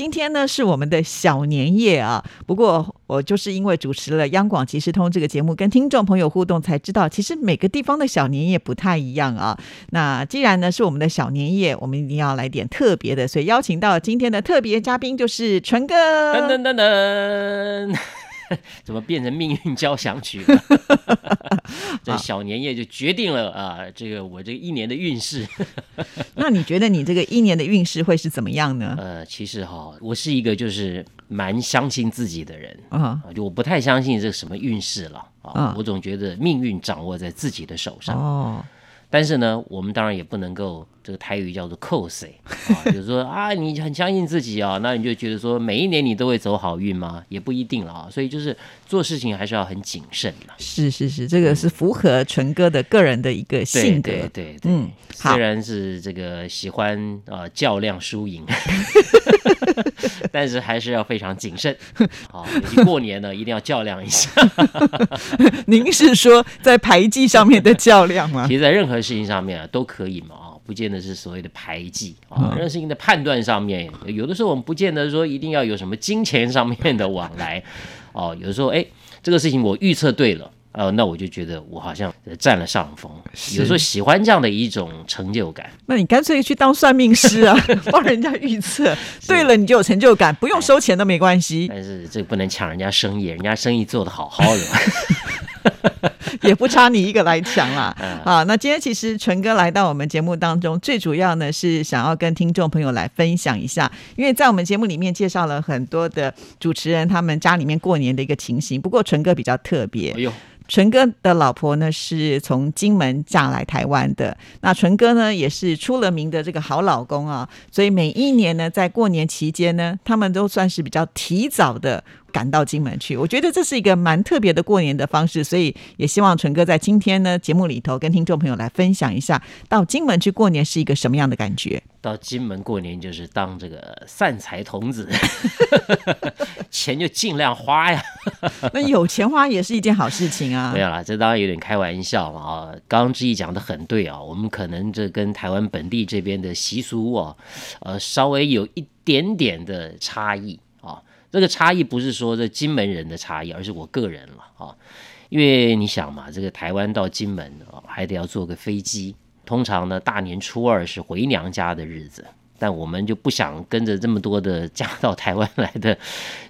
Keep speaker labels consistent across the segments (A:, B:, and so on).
A: 今天呢是我们的小年夜啊，不过我就是因为主持了央广即时通这个节目，跟听众朋友互动，才知道其实每个地方的小年夜不太一样啊。那既然呢是我们的小年夜，我们一定要来点特别的，所以邀请到今天的特别嘉宾就是纯哥。
B: 噔噔噔噔。怎么变成命运交响曲了？这小年夜就决定了啊，这个我这一年的运势。
A: 那你觉得你这个一年的运势会是怎么样呢？
B: 呃，其实哈，我是一个就是蛮相信自己的人啊，就我不太相信这什么运势了啊，我总觉得命运掌握在自己的手上哦。但是呢，我们当然也不能够。这个台语叫做“扣谁”，啊，就是说啊，你很相信自己啊，那你就觉得说每一年你都会走好运吗？也不一定了啊。所以就是做事情还是要很谨慎的。
A: 是是是，这个是符合纯哥的个人的一个性格。
B: 对对对，嗯，虽然是这个喜欢啊较量输赢，但是还是要非常谨慎。好，过年呢一定要较量一下。
A: 您是说在排技上面的较量吗？
B: 其实，在任何事情上面啊都可以嘛啊。不见得是所谓的排挤啊，任何事情的判断上面，有的时候我们不见得说一定要有什么金钱上面的往来哦。有的时候，哎，这个事情我预测对了，呃，那我就觉得我好像占了上风。有时候喜欢这样的一种成就感。
A: 那你干脆去当算命师啊，帮人家预测对了，你就有成就感，不用收钱都没关系。
B: 但是这不能抢人家生意，人家生意做得好好的。
A: 也不差你一个来抢啦。啊！那今天其实纯哥来到我们节目当中，最主要呢是想要跟听众朋友来分享一下，因为在我们节目里面介绍了很多的主持人他们家里面过年的一个情形，不过纯哥比较特别。哎呦。淳哥的老婆呢是从金门嫁来台湾的，那淳哥呢也是出了名的这个好老公啊，所以每一年呢在过年期间呢，他们都算是比较提早的赶到金门去。我觉得这是一个蛮特别的过年的方式，所以也希望纯哥在今天呢节目里头跟听众朋友来分享一下，到金门去过年是一个什么样的感觉。
B: 到金门过年就是当这个散财童子，钱就尽量花呀。
A: 那有钱花也是一件好事情啊。
B: 没有啦，这当然有点开玩笑嘛啊。刚刚志毅讲的很对啊，我们可能这跟台湾本地这边的习俗啊，呃，稍微有一点点的差异啊。这个差异不是说这金门人的差异，而是我个人了啊。因为你想嘛，这个台湾到金门啊，还得要坐个飞机。通常呢，大年初二是回娘家的日子，但我们就不想跟着这么多的 嫁到台湾来的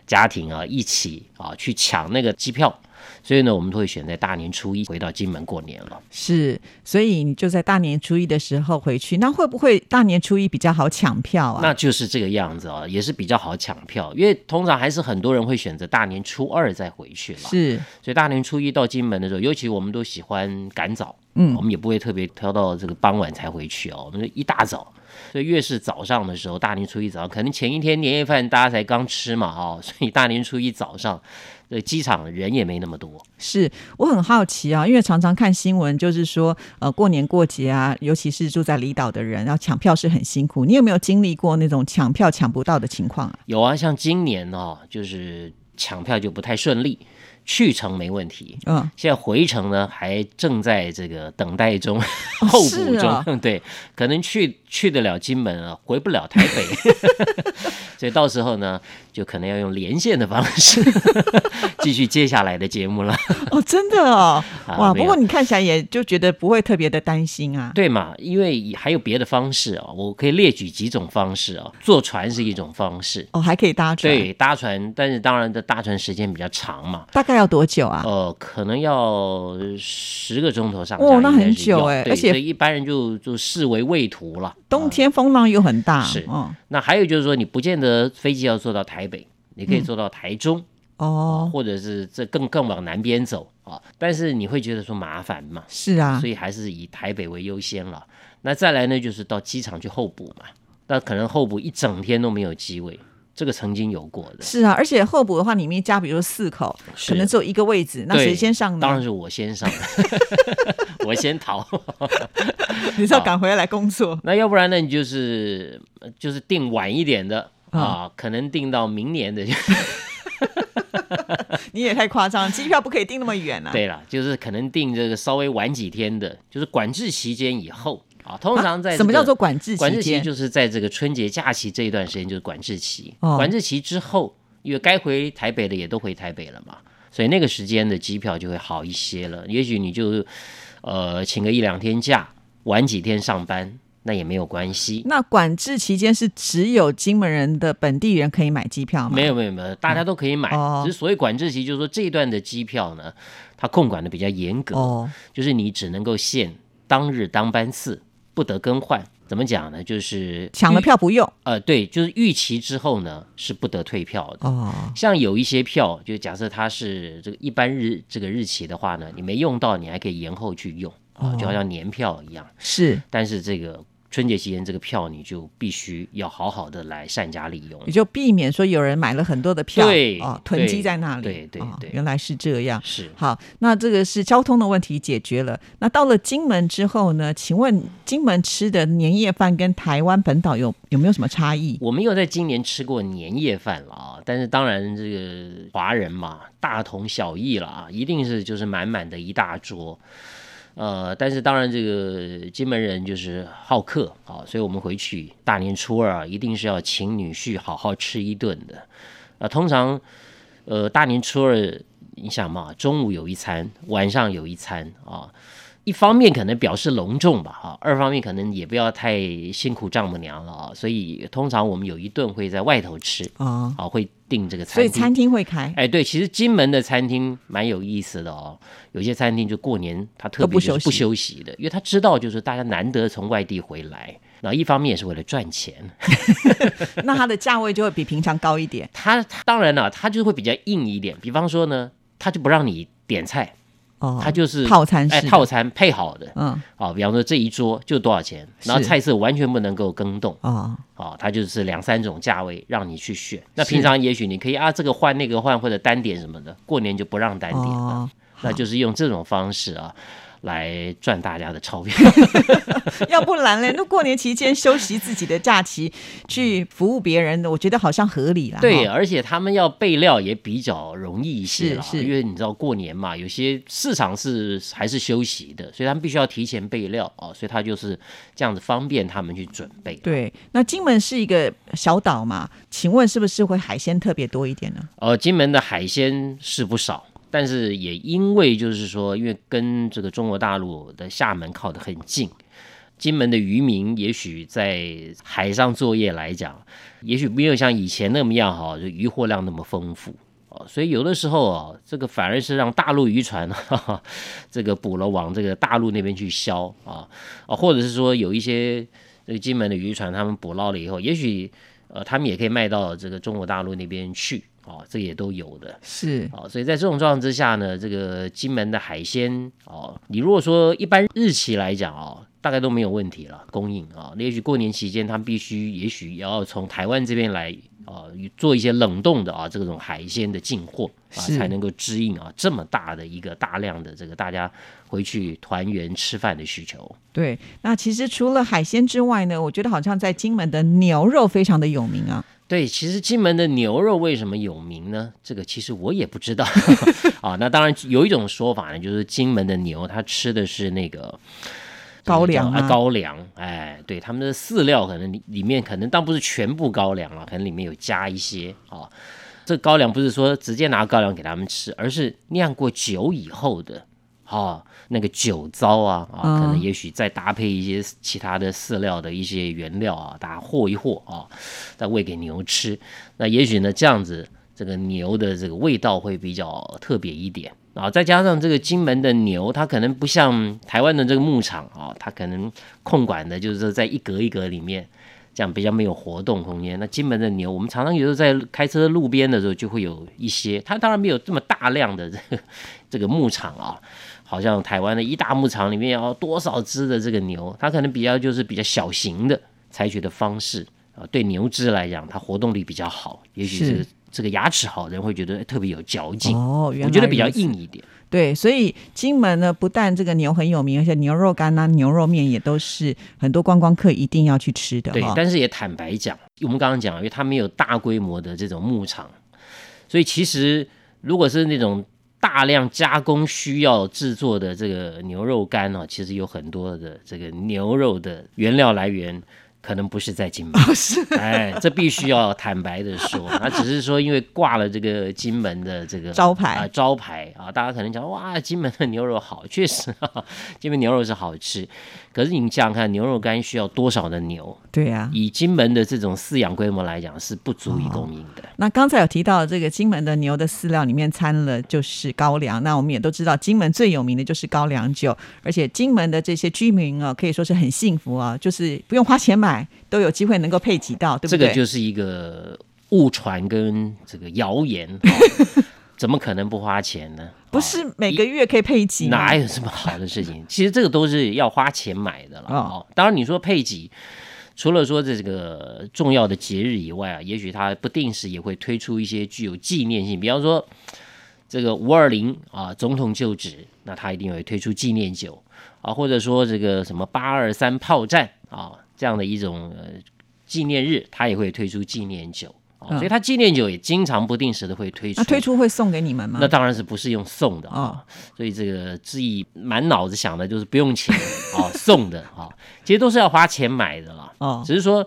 B: 家庭啊一起啊去抢那个机票，所以呢，我们都会选在大年初一回到金门过年了。
A: 是，所以你就在大年初一的时候回去，那会不会大年初一比较好抢票啊？
B: 那就是这个样子啊，也是比较好抢票，因为通常还是很多人会选择大年初二再回去了。
A: 是，
B: 所以大年初一到金门的时候，尤其我们都喜欢赶早。嗯，我们也不会特别挑到这个傍晚才回去哦，我们一大早，所以越是早上的时候，大年初一早上，可能前一天年夜饭大家才刚吃嘛，哦，所以大年初一早上，这机场人也没那么多。
A: 是我很好奇啊，因为常常看新闻，就是说，呃，过年过节啊，尤其是住在离岛的人，要抢票是很辛苦。你有没有经历过那种抢票抢不到的情况啊？
B: 有啊，像今年哦，就是抢票就不太顺利。去程没问题，嗯，现在回程呢还正在这个等待中，候补中，对，可能去去得了金门啊，回不了台北 所以到时候呢，就可能要用连线的方式 继续接下来的节目了。
A: 哦，真的哦，哇，不过你看起来也就觉得不会特别的担心啊，
B: 对嘛？因为还有别的方式哦，我可以列举几种方式哦，坐船是一种方式，
A: 哦，还可以搭船，
B: 对，搭船，但是当然的搭船时间比较长嘛，
A: 大概要多久啊？
B: 呃，可能要十个钟头上
A: 哦，那很久哎，而且
B: 一般人就就视为畏途了。
A: 冬天风浪又很大，
B: 是。嗯，那还有就是说，你不见得飞机要坐到台北，你可以坐到台中哦，或者是这更更往南边走啊。但是你会觉得说麻烦嘛？
A: 是啊，
B: 所以还是以台北为优先了。那再来呢，就是到机场去候补嘛。那可能候补一整天都没有机位。这个曾经有过的。
A: 是啊，而且候补的话，里面加比如说四口，
B: 是
A: 可能只有一个位置，那谁先上呢？
B: 当然是我先上，我先逃。
A: 你是要赶回来工作。
B: 那要不然呢？你就是就是定晚一点的
A: 嗯
B: 啊，可能定到明年的。
A: 你也太夸张，机票不可以订那么远啊。
B: 对了，就是可能定这个稍微晚几天的，就是管制期间以后啊。通常在、这个
A: 什么叫做管制
B: 管制期？就是在这个春节假期这一段时间就是管制期。
A: 哦
B: 管制期之后，因为该回台北的也都回台北了嘛，所以那个时间的机票就会好一些了。也许你就呃请个一两天假，晚几天上班，那也没有关系。
A: 那管制期间是只有金门人的本地人可以买机票吗？
B: 没有没有没有，大家都可以买。
A: 哦
B: 只是所谓管制期，就是说这一段的机票呢，它控管的比较严格，
A: 哦，
B: 就是你只能够限当日当班次，不得更换。怎么讲呢？就是
A: 抢了票不用
B: 呃，对，就是逾期之后呢是不得退票的。
A: 哦。
B: 像有一些票，就假设它是这个一般日这个日期的话呢，你没用到，你还可以延后去用啊，就好像年票一样。
A: 是，
B: 但是这个春节期间这个票，你就必须要好好的来善加利用
A: 也。就避免说有人买了很多的票，
B: 对
A: 哦，囤积在那里。
B: 对对
A: 哦
B: 对
A: 原来是这样。
B: 是
A: 好，那这个是交通的问题解决了。那到了金门之后呢？请问金门吃的年夜饭跟台湾本岛有有没有什么差异？
B: 我没有在今年吃过年夜饭了啊，但是当然这个华人嘛，大同小异了啊，一定是就是满满的一大桌。呃，但是当然这个金门人就是好客啊，所以我们回去大年初二啊，一定是要请女婿好好吃一顿的。啊，通常呃大年初二，你想嘛，中午有一餐，晚上有一餐啊。一方面可能表示隆重吧，哈；二方面可能也不要太辛苦丈母娘了啊。所以通常我们有一顿会在外头吃，
A: 啊、
B: 啊，会订这个餐厅。
A: 所以餐厅会开，
B: 哎，对，其实金门的餐厅蛮有意思的哦。有些餐厅就过年他特别不休息的，因为他知道就是大家难得从外地回来，然后一方面也是为了赚钱。
A: 那它的价位就会比平常高一点。
B: 他他当然了，它就会比较硬一点。比方说呢，他就不让你点菜，
A: 哦，
B: 他就是
A: 套餐式
B: 哎套餐配好的。
A: 嗯。
B: 哦，比方说这一桌就多少钱，然后菜色完全不能够更动。
A: 哦，
B: 啊，它就是两三种价位让你去选。那平常也许你可以啊这个换那个换或者单点什么的，过年就不让单点了，
A: 哦，
B: 那就是用这种方式啊来赚大家的钞票。
A: 要不然嘞，那过年期间休息自己的假期去服务别人，我觉得好像合理啦。
B: 对，而且他们要备料也比较容易一些啦，
A: 是是
B: 因为你知道过年嘛，有些市场是还是休息的，所以他们必须要提前备料哦，所以他就是这样子方便他们去准备。
A: 对，那金门是一个小岛嘛，请问是不是会海鲜特别多一点呢？
B: 呃，金门的海鲜是不少，但是也因为就是说，因为跟这个中国大陆的厦门靠得很近，金门的渔民也许在海上作业来讲，也许没有像以前那么样哈，就渔获量那么丰富。哦，所以有的时候啊，这个反而是让大陆渔船哈哈，这个捕了往这个大陆那边去销啊啊，或者是说有一些这个金门的渔船，他们捕捞了以后，也许呃他们也可以卖到这个中国大陆那边去啊，这也都有的。
A: 是
B: 哦，所以在这种状况之下呢，这个金门的海鲜哦，你如果说一般日期来讲哦，大概都没有问题了，供应啊。也许过年期间，他们必须也许也要从台湾这边来啊，做一些冷冻的啊这种海鲜的进货啊，才能够支应啊这么大的一个大量的这个大家回去团圆吃饭的需求。
A: 对。那其实除了海鲜之外呢，我觉得好像在金门的牛肉非常的有名啊。
B: 对，其实金门的牛肉为什么有名呢？这个其实我也不知道 啊。那当然有一种说法呢，就是金门的牛它吃的是那个
A: 高粱
B: 这个叫
A: 吗
B: 高粱，哎，对，他们的饲料可能里里面可能当不是全部高粱了，可能里面有加一些啊。这高粱不是说直接拿高粱给他们吃，而是酿过酒以后的啊，那个酒糟啊啊，可能
A: 嗯
B: 也许再搭配一些其他的饲料的一些原料啊，大家和一和啊，再喂给牛吃。那也许呢，这样子这个牛的这个味道会比较特别一点啊。再加上这个金门的牛，它可能不像台湾的这个牧场啊，它可能控管的就是在一格一格里面。这样比较没有活动空间。那金门的牛，我们常常有时候在开车路边的时候，就会有一些，它当然没有这么大量的这个这个牧场啊，好像台湾的一大牧场里面要多少只的这个牛，它可能比较就是比较小型的采取的方式啊，对牛只来讲，它活动力比较好，也许
A: 是
B: 是这个牙齿好的人会觉得哎特别有嚼劲，
A: 哦，原来
B: 我觉得比较硬一点。
A: 对，所以金门呢，不但这个牛很有名，而且牛肉干啊、牛肉面也都是很多观光客一定要去吃的
B: 对，。但是也坦白讲，我们刚刚讲，因为它没有大规模的这种牧场，所以其实如果是那种大量加工需要制作的这个牛肉干呢、其实有很多的这个牛肉的原料来源。可能不是在金门，
A: 是
B: 哎，这必须要坦白的说，那只是说因为挂了这个金门的这个
A: 招牌
B: 啊、招牌啊，大家可能讲哇，金门的牛肉好，确实啊，金门牛肉是好吃，可是你想想看，牛肉干需要多少的牛？
A: 对呀、
B: 以金门的这种饲养规模来讲，是不足以供应的。
A: 那刚才有提到这个金门的牛的饲料里面掺了就是高粱，那我们也都知道金门最有名的就是高粱酒，而且金门的这些居民啊，可以说是很幸福啊，就是不用花钱买，都有机会能够配给到，对不对这？
B: 个就是一个误传跟这个谣言，哦 怎么可能不花钱呢？
A: 不是每个月可以配给吗？
B: 哪有这么好的事情？其实这个都是要花钱买的了。
A: 哦
B: 哦，当然你说配给，除了说这个重要的节日以外啊，也许它不定时也会推出一些具有纪念性，比方说这个五二零啊总统就职，那它一定会推出纪念酒啊，或者说这个什么八二三炮战啊这样的一种呃纪念日，他也会推出纪念酒。所以他纪念酒也经常不定时的会推出。
A: 那推出会送给你们吗？
B: 那当然是不是用送的啊、
A: 哦
B: 所以这个志毅满脑子想的就是不用钱啊、送的啊、其实都是要花钱买的啦。
A: 哦，
B: 只是说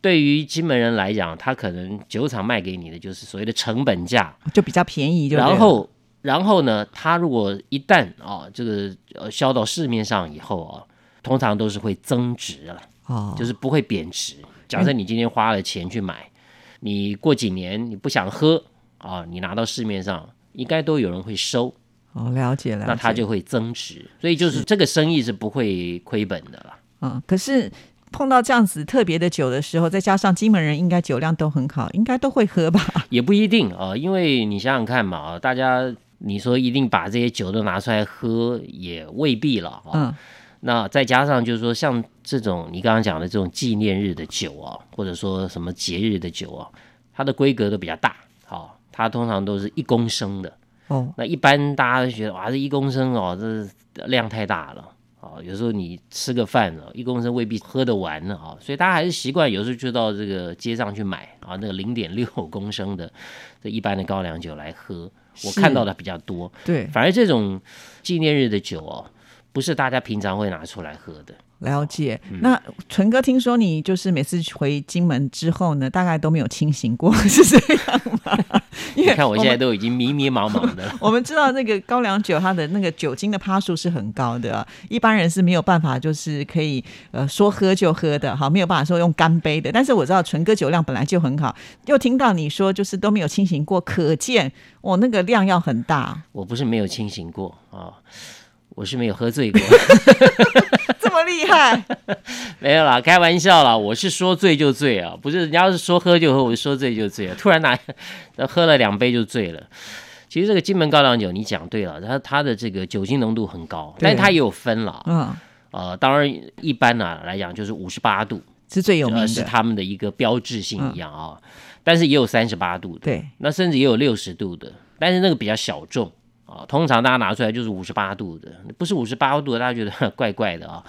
B: 对于金门人来讲，他可能酒厂卖给你的就是所谓的成本价，
A: 就比较便宜就，
B: 然后然后呢，他如果一旦啊、这个呃销到市面上以后啊，通常都是会增值了。
A: 哦，
B: 就是不会贬值。假设你今天花了钱去买，你过几年你不想喝啊，你拿到市面上应该都有人会收，
A: 哦，了解了解，
B: 那它就会增值。所以就是这个生意是不会亏本的啦。
A: 嗯，可是碰到这样子特别的酒的时候，再加上金门人应该酒量都很好，应该都会喝吧？
B: 也不一定啊，因为你想想看嘛，啊大家你说一定把这些酒都拿出来喝，也未必了啊。
A: 嗯，
B: 那再加上就是说，像这种你刚刚讲的这种纪念日的酒啊，或者说什么节日的酒啊，它的规格都比较大，好、它通常都是一公升的。
A: 哦，
B: 那一般大家都觉得哇，这一公升哦，这量太大了。哦，有时候你吃个饭哦，一公升未必喝得完呢啊、所以大家还是习惯有时候就到这个街上去买啊，那个零点六公升的这一般的高粱酒来喝，我看到的比较多。
A: 对，
B: 反而这种纪念日的酒哦，不是大家平常会拿出来喝的。
A: 了解。
B: 嗯
A: 那纯哥，听说你就是每次回金门之后呢，大概都没有清醒过，是这样吗？因
B: 你
A: 为
B: 看我现在都已经迷迷茫茫的了。
A: 我们知道那个高粱酒，它的那个酒精的趴数是很高的啊，一般人是没有办法，就是可以呃说喝就喝的，好，没有办法说用干杯的。但是我知道纯哥酒量本来就很好，又听到你说就是都没有清醒过，可见我那个量要很大，
B: 我不是没有清醒过啊、我是没有喝醉过，
A: 这么厉害，
B: 没有啦，开玩笑啦，我是说醉就醉啊，不是人家是说喝就喝，我是说醉就醉啊，突然拿喝了两杯就醉了。其实这个金门高粱酒，你讲对了，它它的这个酒精浓度很高，但是它也有分了。
A: 嗯，
B: 呃，当然一般呢、来讲就是五十八度，
A: 是最有名
B: 的，是，他们的一个标志性一样啊、但是也有三十八度的，
A: 对，
B: 那甚至也有六十度的，但是那个比较小众啊，通常大家拿出来就是五十八度的，不是五十八度的，大家觉得 怪怪的啊。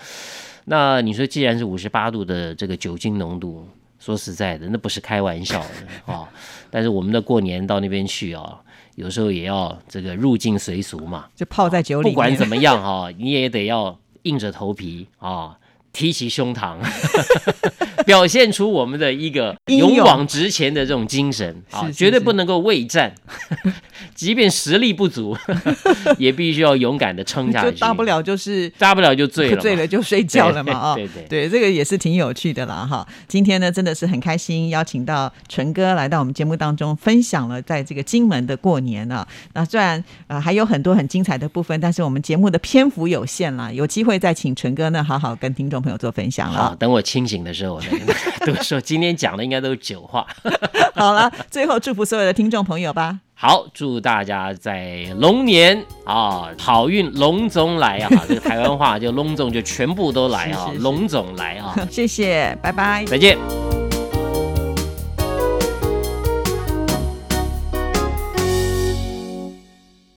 B: 那你说，既然是五十八度的这个酒精浓度，说实在的，那不是开玩笑的啊。但是我们的过年到那边去啊，有时候也要这个入境随俗嘛，
A: 就泡在酒里面，
B: 不管怎么样哈、你也得要硬着头皮啊，提起胸膛，表现出我们的一个
A: 勇
B: 勇往直前的这种精神啊，绝对不能够畏战，即便实力不足，也必须要勇敢的撑下去。
A: 就大不了就是
B: 大不了就醉了，
A: 醉了就睡觉了嘛啊、
B: 对对对
A: 对，这个也是挺有趣的啦哈。今天呢，真的是很开心，邀请到纯哥来到我们节目当中，分享了在这个金门的过年啊。那虽然呃还有很多很精彩的部分，但是我们节目的篇幅有限啦，有机会再请纯哥呢好好跟听众朋友做分享
B: 好，
A: 了。
B: 等我清醒的时候，我再跟大家多说。今天讲的应该都是酒话。
A: 好了，最后祝福所有的听众朋友吧。
B: 好，祝大家在龙年啊好运龙总来啊！这个台湾话就龙总就全部都来啊 龙总来啊！
A: 谢谢，拜拜。
B: 再见。